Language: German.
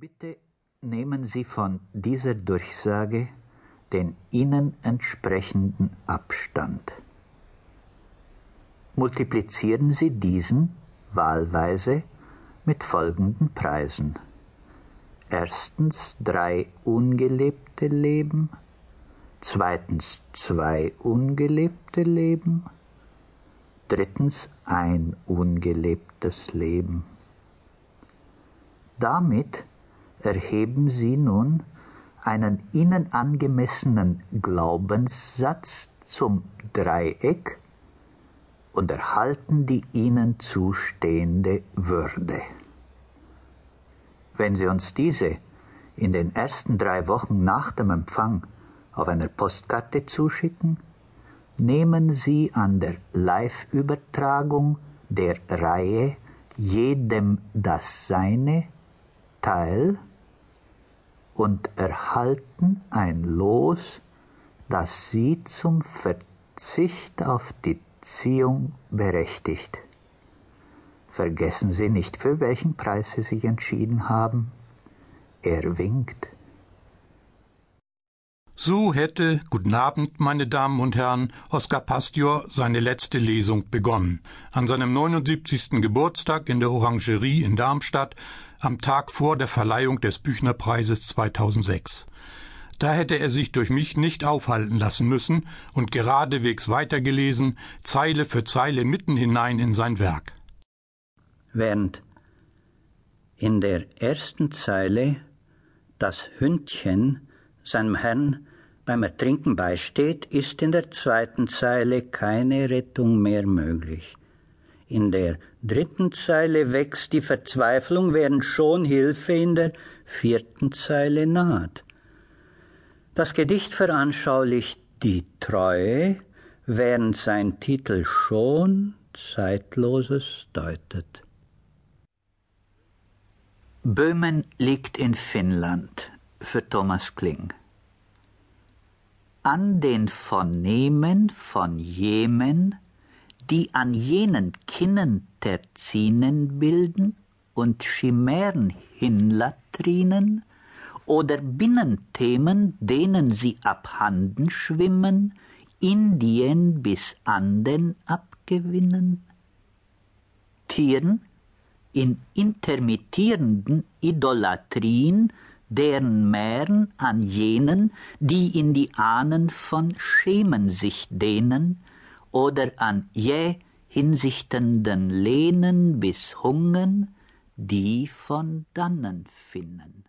Bitte nehmen Sie von dieser Durchsage den Ihnen entsprechenden Abstand. Multiplizieren Sie diesen wahlweise mit folgenden Preisen. Erstens drei ungelebte Leben, zweitens zwei ungelebte Leben, drittens ein ungelebtes Leben. Damit erheben sie nun einen ihnen angemessenen Glaubenssatz zum Dreieck und erhalten die ihnen zustehende Würde. Wenn Sie uns diese in den ersten drei Wochen nach dem Empfang auf einer Postkarte zuschicken, nehmen Sie an der Live-Übertragung der Reihe Jedem das Seine teil und erhalten ein Los, das sie zum Verzicht auf die Ziehung berechtigt. Vergessen Sie nicht, für welchen Preis Sie sich entschieden haben. Er winkt. So hätte, guten Abend, meine Damen und Herren, Oskar Pastior seine letzte Lesung begonnen. An seinem 79. Geburtstag in der Orangerie in Darmstadt, am Tag vor der Verleihung des Büchnerpreises 2006. Da hätte er sich durch mich nicht aufhalten lassen müssen und geradewegs weitergelesen, Zeile für Zeile mitten hinein in sein Werk. Während in der ersten Zeile das Hündchen seinem Herrn beim Ertrinken beisteht, ist in der zweiten Zeile keine Rettung mehr möglich. In der dritten Zeile wächst die Verzweiflung, während schon Hilfe in der vierten Zeile naht. Das Gedicht veranschaulicht die Treue, während sein Titel schon Zeitloses deutet. Böhmen liegt in Finnland für Thomas Kling an den Vernehmen von Jemen, die an jenen Kinnen Terzinen bilden und Chimären hinlatrinen, oder Binnenthemen, denen sie abhanden schwimmen, Indien bis Anden abgewinnen? Tieren in intermittierenden Idolatrien deren Mähren an jenen, die in die Ahnen von Schemen sich dehnen, oder an jäh hinsichtenden Lehnen bis Hungen, die von dannen finnen.